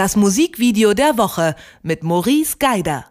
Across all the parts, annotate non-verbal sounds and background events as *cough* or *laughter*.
das Musikvideo der Woche mit Maurice Geider.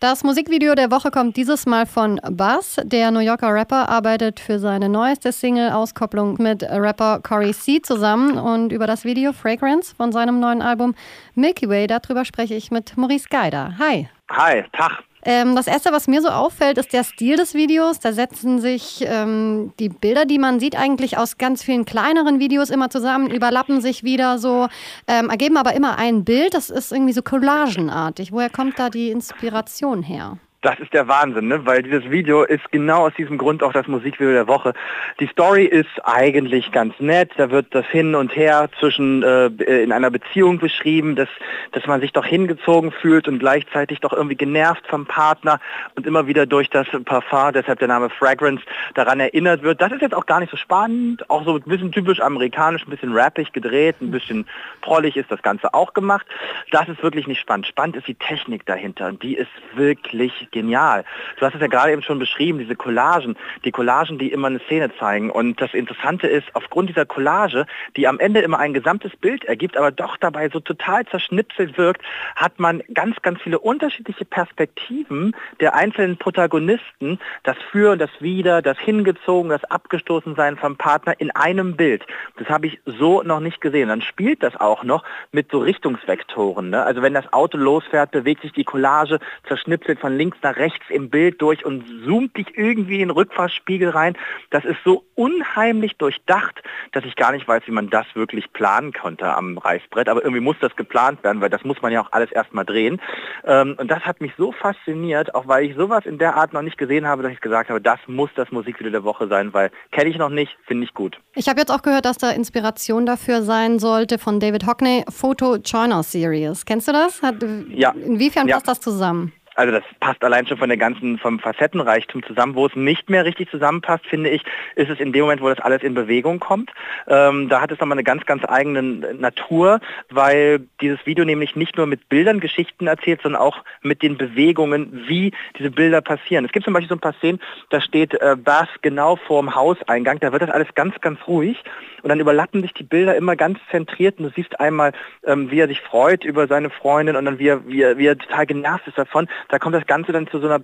Das Musikvideo der Woche kommt dieses Mal von Buzz. Der New Yorker Rapper arbeitet für seine neueste Single-Auskopplung mit Rapper Corey C. zusammen. Und über das Video Fragrance von seinem neuen Album Milky Way, darüber spreche ich mit Maurice Geider. Hi. Hi, Tag. Ähm, das Erste, was mir so auffällt, ist der Stil des Videos. Da setzen sich ähm, die Bilder, die man sieht, eigentlich aus ganz vielen kleineren Videos immer zusammen, überlappen sich wieder so, ähm, ergeben aber immer ein Bild. Das ist irgendwie so collagenartig. Woher kommt da die Inspiration her? Das ist der Wahnsinn, ne? weil dieses Video ist genau aus diesem Grund auch das Musikvideo der Woche. Die Story ist eigentlich ganz nett, da wird das Hin und Her zwischen äh, in einer Beziehung beschrieben, dass, dass man sich doch hingezogen fühlt und gleichzeitig doch irgendwie genervt vom Partner und immer wieder durch das Parfum, deshalb der Name Fragrance, daran erinnert wird. Das ist jetzt auch gar nicht so spannend, auch so ein bisschen typisch amerikanisch, ein bisschen rappig gedreht, ein bisschen prollig ist das Ganze auch gemacht. Das ist wirklich nicht spannend. Spannend ist die Technik dahinter und die ist wirklich genial. Du hast es ja gerade eben schon beschrieben, diese Collagen, die Collagen, die immer eine Szene zeigen. Und das Interessante ist, aufgrund dieser Collage, die am Ende immer ein gesamtes Bild ergibt, aber doch dabei so total zerschnipselt wirkt, hat man ganz, ganz viele unterschiedliche Perspektiven der einzelnen Protagonisten, das Für und das Wider, das Hingezogen, das Abgestoßensein vom Partner in einem Bild. Das habe ich so noch nicht gesehen. Dann spielt das auch noch mit so Richtungsvektoren. Ne? Also wenn das Auto losfährt, bewegt sich die Collage zerschnipselt von links nach rechts im Bild durch und zoomt dich irgendwie in den Rückfahrspiegel rein. Das ist so unheimlich durchdacht, dass ich gar nicht weiß, wie man das wirklich planen konnte am Reißbrett. Aber irgendwie muss das geplant werden, weil das muss man ja auch alles erstmal drehen. Ähm, und das hat mich so fasziniert, auch weil ich sowas in der Art noch nicht gesehen habe, dass ich gesagt habe, das muss das Musikvideo der Woche sein, weil kenne ich noch nicht, finde ich gut. Ich habe jetzt auch gehört, dass da Inspiration dafür sein sollte von David Hockney, Photo Joiner Series. Kennst du das? Hat, ja. Inwiefern ja. passt das zusammen? Also das passt allein schon von der ganzen, vom Facettenreichtum zusammen. Wo es nicht mehr richtig zusammenpasst, finde ich, ist es in dem Moment, wo das alles in Bewegung kommt. Ähm, da hat es nochmal eine ganz, ganz eigene Natur, weil dieses Video nämlich nicht nur mit Bildern Geschichten erzählt, sondern auch mit den Bewegungen, wie diese Bilder passieren. Es gibt zum Beispiel so ein paar Szenen, da steht äh, Bass genau vorm Hauseingang, da wird das alles ganz, ganz ruhig und dann überlappen sich die Bilder immer ganz zentriert und du siehst einmal, ähm, wie er sich freut über seine Freundin und dann wie er, wie er, wie er total genervt ist davon da kommt das Ganze dann zu so, einer,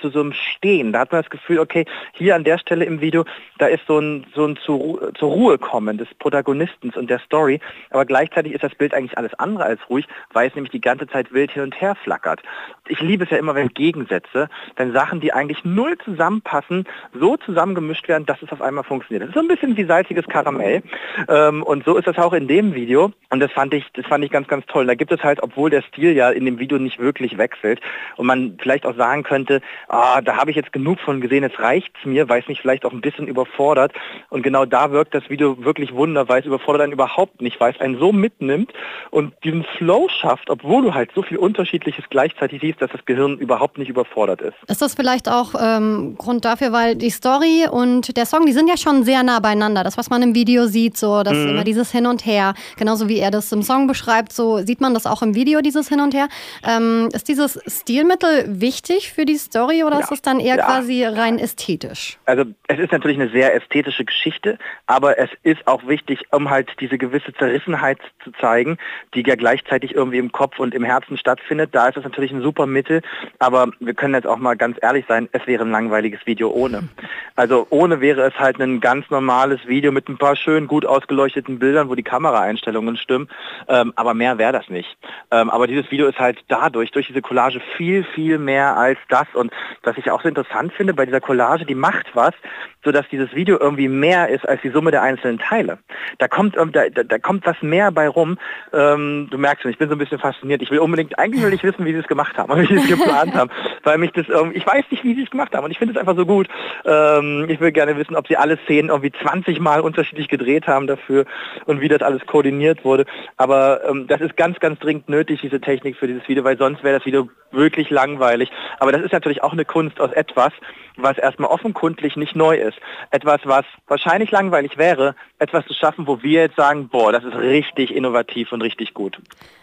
zu so einem Stehen. Da hat man das Gefühl, okay, hier an der Stelle im Video, da ist so ein, so ein zur, zur Ruhe kommen des Protagonisten und der Story, aber gleichzeitig ist das Bild eigentlich alles andere als ruhig, weil es nämlich die ganze Zeit wild hin und her flackert. Ich liebe es ja immer, wenn Gegensätze, wenn Sachen, die eigentlich null zusammenpassen, so zusammengemischt werden, dass es auf einmal funktioniert. Das ist so ein bisschen wie salziges Karamell ähm, und so ist das auch in dem Video und das fand ich, das fand ich ganz, ganz toll. Da gibt es halt, obwohl der Stil ja in dem Video nicht wirklich wechselt und man vielleicht auch sagen könnte, ah, da habe ich jetzt genug von gesehen, jetzt reicht es mir, weil es mich vielleicht auch ein bisschen überfordert. Und genau da wirkt das Video wirklich wunder, weil es überfordert einen überhaupt nicht, weil es einen so mitnimmt und diesen Flow schafft, obwohl du halt so viel Unterschiedliches gleichzeitig siehst, dass das Gehirn überhaupt nicht überfordert ist. Ist das vielleicht auch ähm, Grund dafür, weil die Story und der Song, die sind ja schon sehr nah beieinander. Das, was man im Video sieht, so, das mhm. immer dieses Hin und Her, genauso wie er das im Song beschreibt, so sieht man das auch im Video, dieses Hin und Her. Ähm, ist dieses Stil Stilmittel wichtig für die Story oder ja. ist es dann eher ja. quasi rein ästhetisch? Also es ist natürlich eine sehr ästhetische Geschichte, aber es ist auch wichtig, um halt diese gewisse Zerrissenheit zu zeigen, die ja gleichzeitig irgendwie im Kopf und im Herzen stattfindet. Da ist es natürlich ein super Mittel, aber wir können jetzt auch mal ganz ehrlich sein, es wäre ein langweiliges Video ohne. Also ohne wäre es halt ein ganz normales Video mit ein paar schön gut ausgeleuchteten Bildern, wo die Kameraeinstellungen stimmen, ähm, aber mehr wäre das nicht. Ähm, aber dieses Video ist halt dadurch, durch diese Collage viel viel, viel mehr als das. Und was ich auch so interessant finde bei dieser Collage, die macht was, sodass dieses Video irgendwie mehr ist als die Summe der einzelnen Teile. Da kommt, da, da kommt was mehr bei rum. Ähm, du merkst schon, ich bin so ein bisschen fasziniert. Ich will unbedingt, eigentlich will ich wissen, wie sie es gemacht haben, wie sie es *laughs* geplant haben. Weil mich das, ähm, ich weiß nicht, wie sie es gemacht haben und ich finde es einfach so gut. Ähm, ich will gerne wissen, ob sie alle Szenen irgendwie 20 Mal unterschiedlich gedreht haben dafür und wie das alles koordiniert wurde. Aber ähm, das ist ganz, ganz dringend nötig, diese Technik für dieses Video, weil sonst wäre das Video wirklich wirklich langweilig. Aber das ist natürlich auch eine Kunst aus etwas, was erstmal offenkundig nicht neu ist. Etwas, was wahrscheinlich langweilig wäre, etwas zu schaffen, wo wir jetzt sagen, boah, das ist richtig innovativ und richtig gut.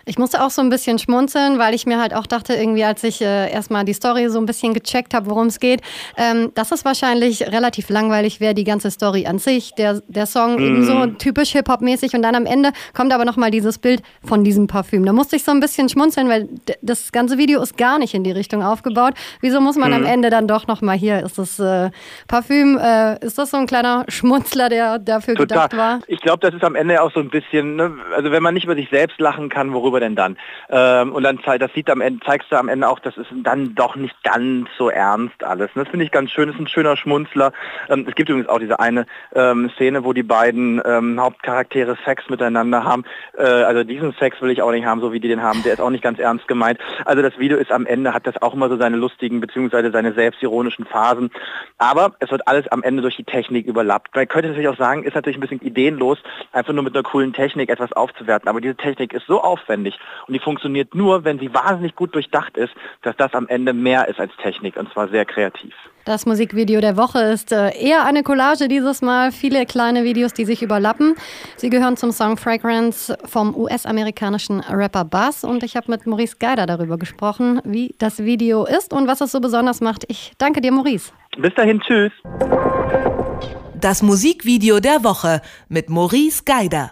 Ich musste auch so ein bisschen schmunzeln, weil ich mir halt auch dachte, irgendwie, als ich äh, erstmal die Story so ein bisschen gecheckt habe, worum es geht, ähm, dass es wahrscheinlich relativ langweilig wäre, die ganze Story an sich, der, der Song mm. eben so typisch Hip-Hop-mäßig und dann am Ende kommt aber nochmal dieses Bild von diesem Parfüm. Da musste ich so ein bisschen schmunzeln, weil das ganze Video ist gar nicht in die Richtung aufgebaut. Wieso muss man mm. am mhm. Ende dann doch nochmal hier, ist das äh, Parfüm, äh, ist das so ein kleiner *laughs* Schmunzler, der dafür Total. gedacht war? Ich glaube, das ist am Ende auch so ein bisschen, ne, also wenn man nicht über sich selbst lachen kann, worüber denn dann? Ähm, und dann das sieht am Ende, zeigst du am Ende auch, das ist dann doch nicht ganz so ernst alles. Und das finde ich ganz schön, das ist ein schöner Schmunzler. Ähm, es gibt übrigens auch diese eine ähm, Szene, wo die beiden ähm, Hauptcharaktere Sex miteinander haben. Äh, also diesen Sex will ich auch nicht haben, so wie die den haben. Der ist auch nicht ganz ernst gemeint. Also das Video ist am Ende, hat das auch immer so seine lustigen beziehungsweise seine selbstironischen Phasen. Aber es wird alles am Ende durch die Technik überlappt. Man könnte natürlich auch sagen, ist natürlich ein bisschen ideenlos, einfach nur mit einer coolen Technik etwas aufzuwerten. Aber diese Technik ist so aufwendig und die funktioniert nur, wenn sie wahnsinnig gut durchdacht ist, dass das am Ende mehr ist als Technik und zwar sehr kreativ. Das Musikvideo der Woche ist äh, eher eine Collage dieses Mal. Viele kleine Videos, die sich überlappen. Sie gehören zum Song Fragrance vom US-amerikanischen Rapper Buzz. Und ich habe mit Maurice Geider darüber gesprochen, wie das Video ist und was es so besonders macht. Ich danke dir, Maurice. Bis dahin, tschüss. Das Musikvideo der Woche mit Maurice Geider.